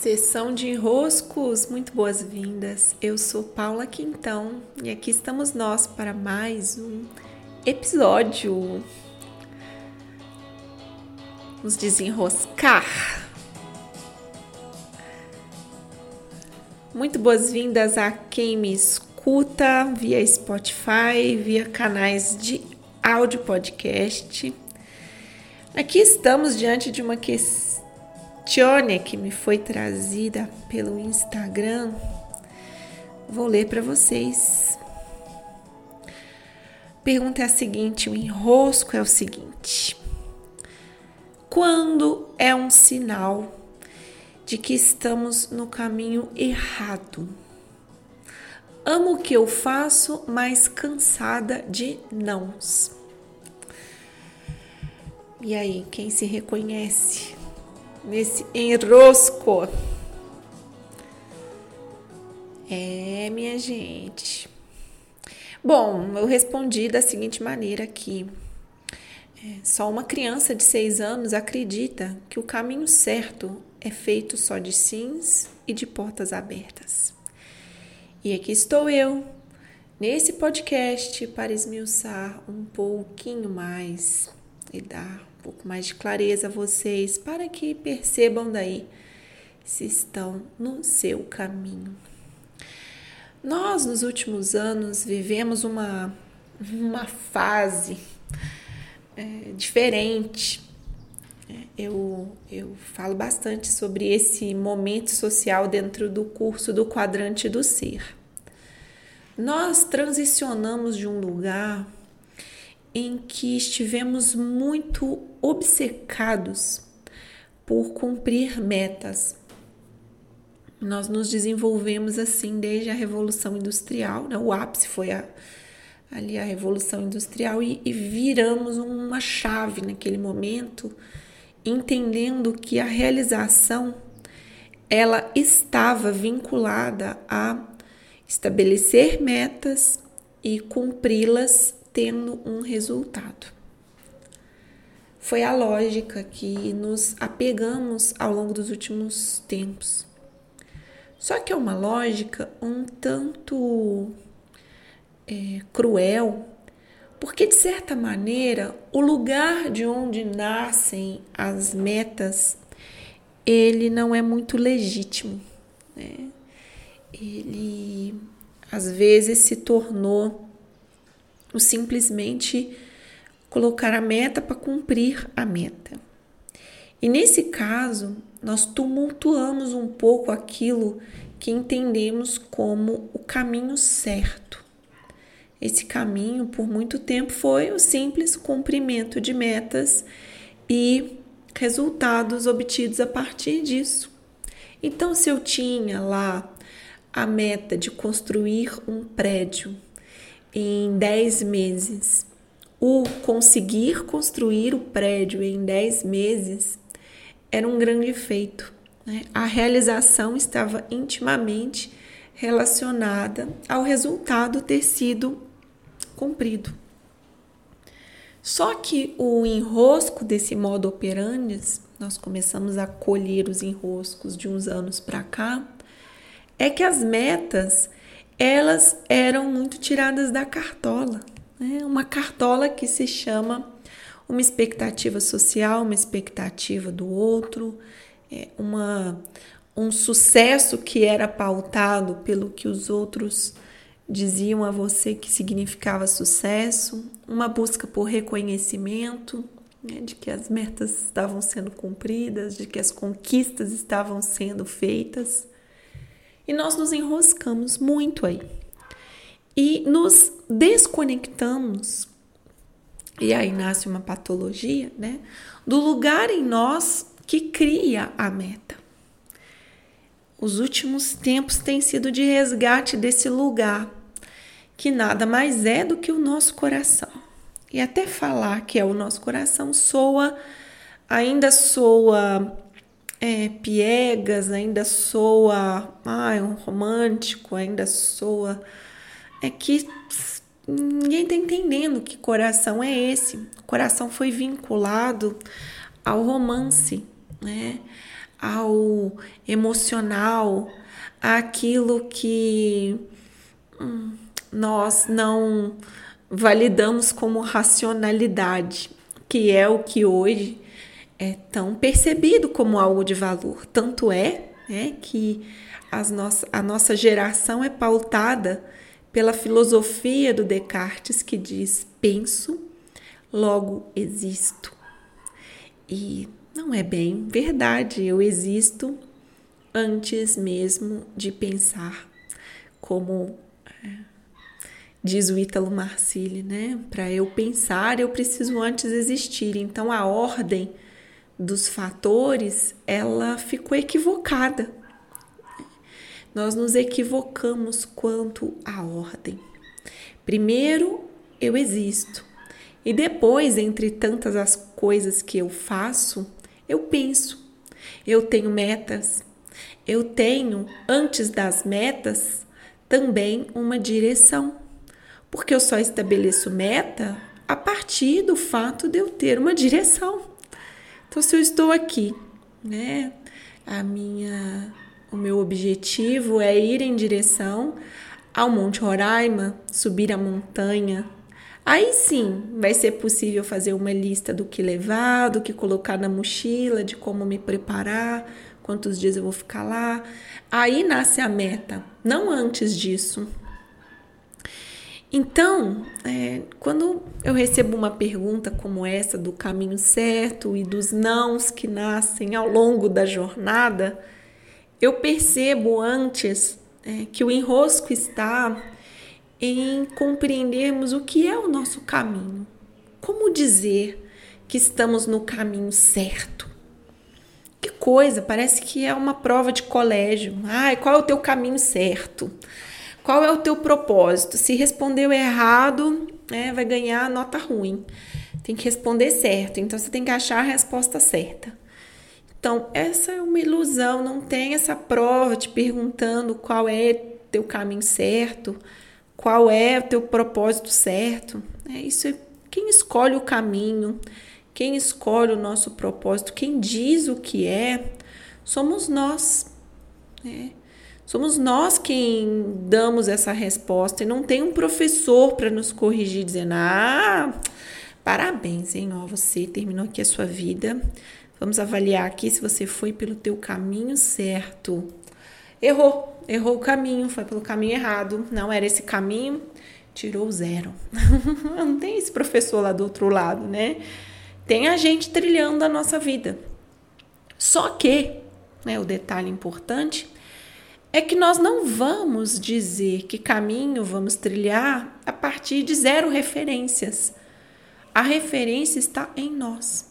Sessão de enroscos, muito boas-vindas. Eu sou Paula Quintão e aqui estamos nós para mais um episódio. Vamos desenroscar. Muito boas-vindas a quem me escuta via Spotify, via canais de áudio podcast. Aqui estamos diante de uma questão Tiônia que me foi trazida pelo Instagram. Vou ler para vocês. Pergunta é a seguinte: o enrosco é o seguinte. Quando é um sinal de que estamos no caminho errado? Amo o que eu faço, mas cansada de nãos. E aí, quem se reconhece? Nesse enrosco. É, minha gente. Bom, eu respondi da seguinte maneira aqui. É, só uma criança de seis anos acredita que o caminho certo é feito só de sims e de portas abertas. E aqui estou eu, nesse podcast, para esmiuçar um pouquinho mais e dar pouco mais de clareza a vocês para que percebam daí se estão no seu caminho. Nós, nos últimos anos, vivemos uma, uma fase é, diferente. É, eu, eu falo bastante sobre esse momento social dentro do curso do quadrante do ser. Nós transicionamos de um lugar em que estivemos muito obcecados por cumprir metas. Nós nos desenvolvemos assim desde a Revolução Industrial, né? o ápice foi a, ali a Revolução Industrial e, e viramos uma chave naquele momento, entendendo que a realização ela estava vinculada a estabelecer metas e cumpri-las tendo um resultado. Foi a lógica que nos apegamos ao longo dos últimos tempos. Só que é uma lógica um tanto é, cruel, porque de certa maneira o lugar de onde nascem as metas ele não é muito legítimo. Né? Ele às vezes se tornou o simplesmente colocar a meta para cumprir a meta. E nesse caso, nós tumultuamos um pouco aquilo que entendemos como o caminho certo. Esse caminho, por muito tempo, foi o simples cumprimento de metas e resultados obtidos a partir disso. Então, se eu tinha lá a meta de construir um prédio em 10 meses. O conseguir construir o prédio em 10 meses era um grande feito. Né? A realização estava intimamente relacionada ao resultado ter sido cumprido. Só que o enrosco desse modo operandi, nós começamos a colher os enroscos de uns anos para cá, é que as metas elas eram muito tiradas da cartola. Né? Uma cartola que se chama uma expectativa social, uma expectativa do outro, é, uma, um sucesso que era pautado pelo que os outros diziam a você que significava sucesso, uma busca por reconhecimento, né, de que as metas estavam sendo cumpridas, de que as conquistas estavam sendo feitas. E nós nos enroscamos muito aí. E nos desconectamos, e aí nasce uma patologia, né? Do lugar em nós que cria a meta. Os últimos tempos têm sido de resgate desse lugar, que nada mais é do que o nosso coração. E até falar que é o nosso coração soa, ainda soa é, piegas, ainda soa ai, um romântico, ainda soa. É que ninguém está entendendo que coração é esse. O coração foi vinculado ao romance, né? ao emocional, àquilo que hum, nós não validamos como racionalidade, que é o que hoje é tão percebido como algo de valor. Tanto é né, que as nossa, a nossa geração é pautada pela filosofia do Descartes que diz: penso, logo existo. E não é bem verdade, eu existo antes mesmo de pensar, como é, diz o Ítalo Marcilli, né? Para eu pensar, eu preciso antes existir. Então a ordem dos fatores, ela ficou equivocada. Nós nos equivocamos quanto à ordem. Primeiro, eu existo. E depois, entre tantas as coisas que eu faço, eu penso. Eu tenho metas. Eu tenho, antes das metas, também uma direção. Porque eu só estabeleço meta a partir do fato de eu ter uma direção. Então, se eu estou aqui, né, a minha o meu objetivo é ir em direção ao Monte Roraima, subir a montanha, Aí sim vai ser possível fazer uma lista do que levar, do que colocar na mochila, de como me preparar, quantos dias eu vou ficar lá. Aí nasce a meta, não antes disso. Então, é, quando eu recebo uma pergunta como essa do caminho certo e dos nãos que nascem ao longo da jornada, eu percebo antes é, que o enrosco está em compreendermos o que é o nosso caminho. Como dizer que estamos no caminho certo? Que coisa, parece que é uma prova de colégio. Ai, qual é o teu caminho certo? Qual é o teu propósito? Se respondeu errado, é, vai ganhar nota ruim. Tem que responder certo, então você tem que achar a resposta certa. Então, essa é uma ilusão, não tem essa prova te perguntando qual é teu caminho certo qual é o teu propósito certo. É isso é quem escolhe o caminho, quem escolhe o nosso propósito, quem diz o que é, somos nós. Né? Somos nós quem damos essa resposta e não tem um professor para nos corrigir dizendo: "Ah, parabéns, hein, ó, você terminou aqui a sua vida. Vamos avaliar aqui se você foi pelo teu caminho certo." Errou errou o caminho, foi pelo caminho errado, não era esse caminho, tirou zero. não tem esse professor lá do outro lado, né? Tem a gente trilhando a nossa vida. Só que, né, o detalhe importante é que nós não vamos dizer que caminho vamos trilhar a partir de zero referências. A referência está em nós.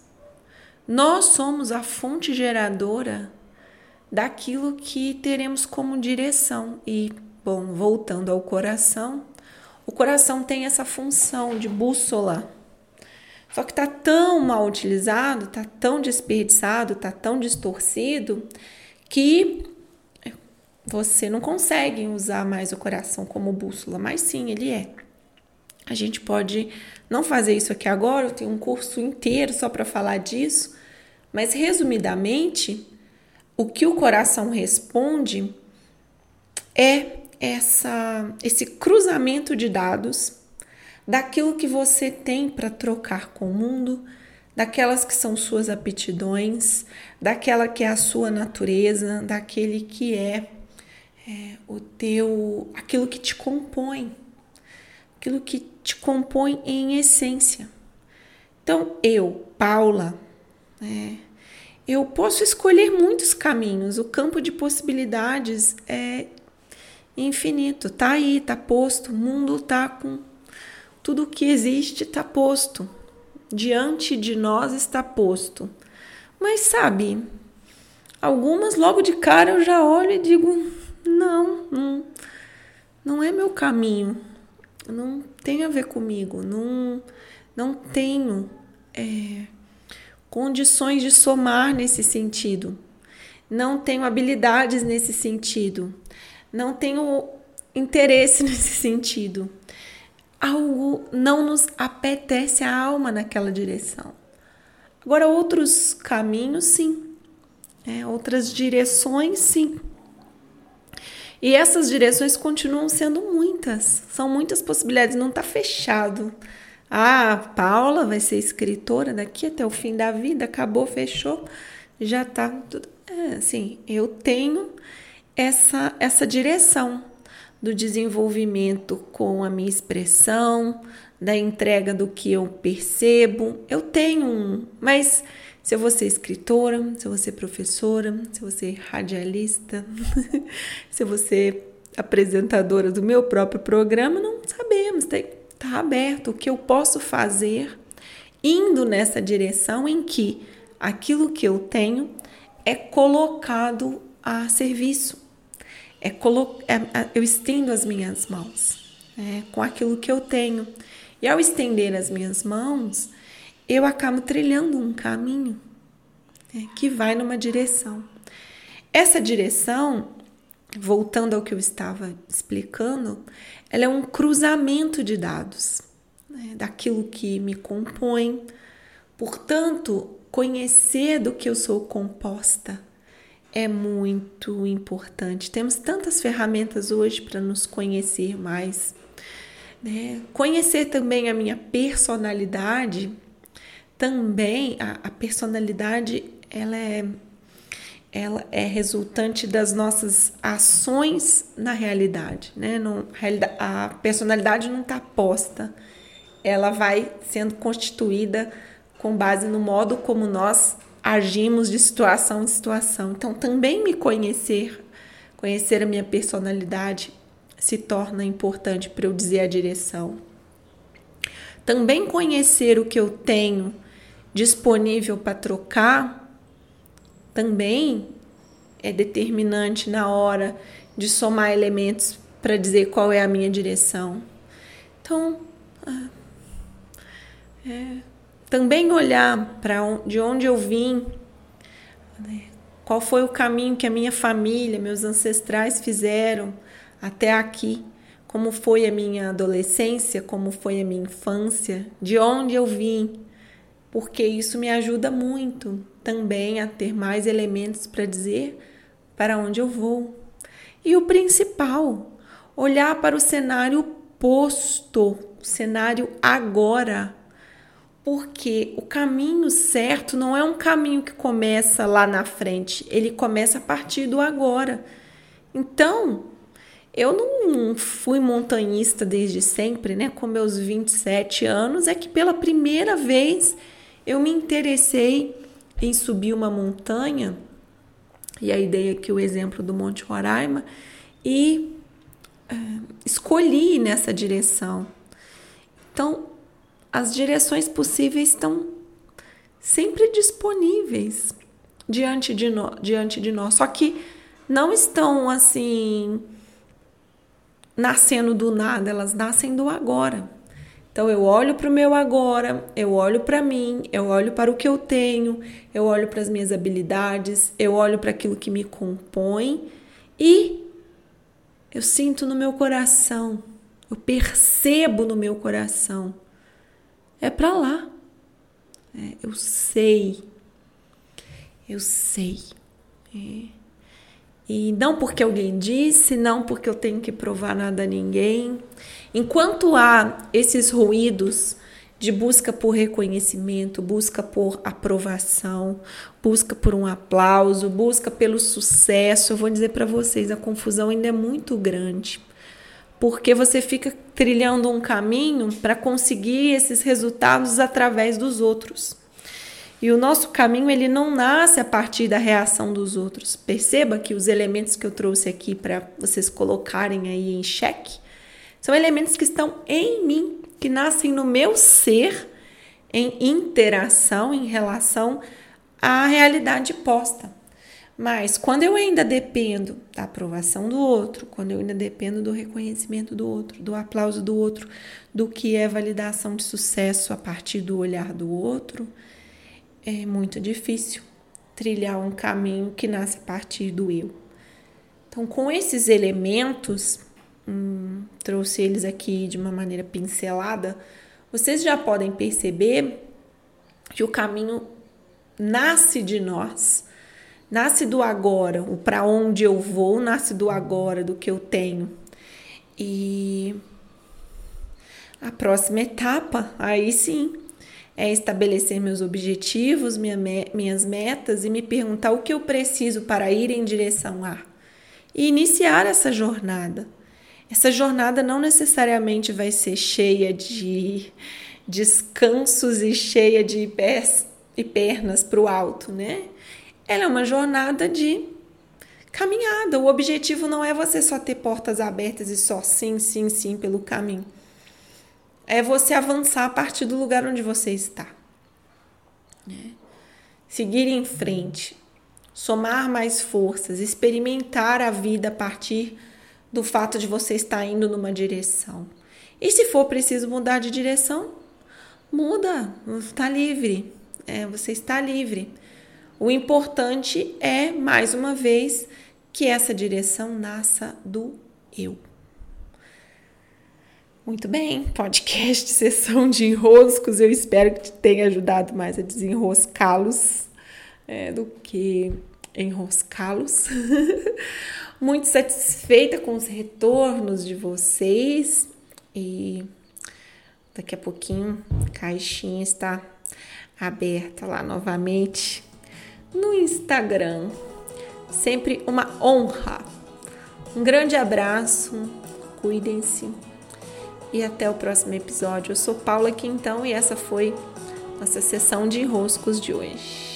Nós somos a fonte geradora daquilo que teremos como direção. E, bom, voltando ao coração, o coração tem essa função de bússola. Só que está tão mal utilizado, está tão desperdiçado, está tão distorcido que você não consegue usar mais o coração como bússola, mas sim, ele é. A gente pode não fazer isso aqui agora, eu tenho um curso inteiro só para falar disso, mas resumidamente, o que o coração responde é essa esse cruzamento de dados daquilo que você tem para trocar com o mundo, daquelas que são suas aptidões, daquela que é a sua natureza, daquele que é, é o teu, aquilo que te compõe, aquilo que te compõe em essência. Então eu, Paula, é, eu posso escolher muitos caminhos, o campo de possibilidades é infinito, tá aí, tá posto, o mundo tá com tudo que existe tá posto. Diante de nós está posto. Mas sabe, algumas logo de cara eu já olho e digo: não, não, não é meu caminho, não tem a ver comigo, não, não tenho. É, condições de somar nesse sentido, não tenho habilidades nesse sentido, não tenho interesse nesse sentido. Algo não nos apetece a alma naquela direção. Agora, outros caminhos, sim. É, outras direções, sim. E essas direções continuam sendo muitas, são muitas possibilidades, não está fechado. Ah, Paula vai ser escritora daqui até o fim da vida, acabou, fechou, já está tudo. É, assim, eu tenho essa, essa direção do desenvolvimento com a minha expressão, da entrega do que eu percebo. Eu tenho mas se eu vou ser escritora, se eu vou ser professora, se eu vou ser radialista, se eu vou ser apresentadora do meu próprio programa, não sabemos. Está aberto o que eu posso fazer indo nessa direção em que aquilo que eu tenho é colocado a serviço. É, colo é, é eu estendo as minhas mãos é, com aquilo que eu tenho. E ao estender as minhas mãos, eu acabo trilhando um caminho né, que vai numa direção. Essa direção, voltando ao que eu estava explicando, ela é um cruzamento de dados né, daquilo que me compõe. Portanto, conhecer do que eu sou composta é muito importante. Temos tantas ferramentas hoje para nos conhecer mais. Né? Conhecer também a minha personalidade também a, a personalidade ela é ela é resultante das nossas ações na realidade, né? Não, a personalidade não está posta, ela vai sendo constituída com base no modo como nós agimos de situação em situação. Então, também me conhecer, conhecer a minha personalidade, se torna importante para eu dizer a direção. Também conhecer o que eu tenho disponível para trocar também é determinante na hora de somar elementos para dizer qual é a minha direção. Então, ah, é, também olhar para de onde eu vim, né? qual foi o caminho que a minha família, meus ancestrais fizeram até aqui, como foi a minha adolescência, como foi a minha infância, de onde eu vim, porque isso me ajuda muito também a ter mais elementos para dizer para onde eu vou. E o principal, olhar para o cenário posto, o cenário agora. Porque o caminho certo não é um caminho que começa lá na frente, ele começa a partir do agora. Então, eu não fui montanhista desde sempre, né? Com meus 27 anos, é que pela primeira vez eu me interessei em subir uma montanha, e a ideia aqui o exemplo do Monte Roraima, e é, escolhi nessa direção. Então, as direções possíveis estão sempre disponíveis diante de, no, diante de nós, só que não estão assim nascendo do nada, elas nascem do agora. Então eu olho para o meu agora, eu olho para mim, eu olho para o que eu tenho, eu olho para as minhas habilidades, eu olho para aquilo que me compõe e eu sinto no meu coração, eu percebo no meu coração. É para lá. É, eu sei. Eu sei. É. E não porque alguém disse, não porque eu tenho que provar nada a ninguém. Enquanto há esses ruídos de busca por reconhecimento, busca por aprovação, busca por um aplauso, busca pelo sucesso, eu vou dizer para vocês, a confusão ainda é muito grande. Porque você fica trilhando um caminho para conseguir esses resultados através dos outros. E o nosso caminho ele não nasce a partir da reação dos outros. Perceba que os elementos que eu trouxe aqui para vocês colocarem aí em xeque são elementos que estão em mim, que nascem no meu ser, em interação, em relação à realidade posta. Mas quando eu ainda dependo da aprovação do outro, quando eu ainda dependo do reconhecimento do outro, do aplauso do outro, do que é validação de sucesso a partir do olhar do outro, é muito difícil trilhar um caminho que nasce a partir do eu. Então, com esses elementos, hum, trouxe eles aqui de uma maneira pincelada, vocês já podem perceber que o caminho nasce de nós, nasce do agora, o para onde eu vou nasce do agora, do que eu tenho. E a próxima etapa, aí sim, é estabelecer meus objetivos, minha, minhas metas e me perguntar o que eu preciso para ir em direção a. E iniciar essa jornada. Essa jornada não necessariamente vai ser cheia de descansos e cheia de pés e pernas para o alto, né? Ela é uma jornada de caminhada. O objetivo não é você só ter portas abertas e só sim, sim, sim pelo caminho é você avançar a partir do lugar onde você está. Né? Seguir em frente, somar mais forças, experimentar a vida a partir do fato de você estar indo numa direção. E se for preciso mudar de direção, muda, está livre. É, você está livre. O importante é, mais uma vez, que essa direção nasça do eu. Muito bem, podcast sessão de enroscos. Eu espero que tenha ajudado mais a desenroscá-los é, do que enroscá-los. Muito satisfeita com os retornos de vocês e daqui a pouquinho a caixinha está aberta lá novamente no Instagram. Sempre uma honra. Um grande abraço, cuidem-se e até o próximo episódio. Eu sou Paula Quintão e essa foi nossa sessão de enroscos de hoje.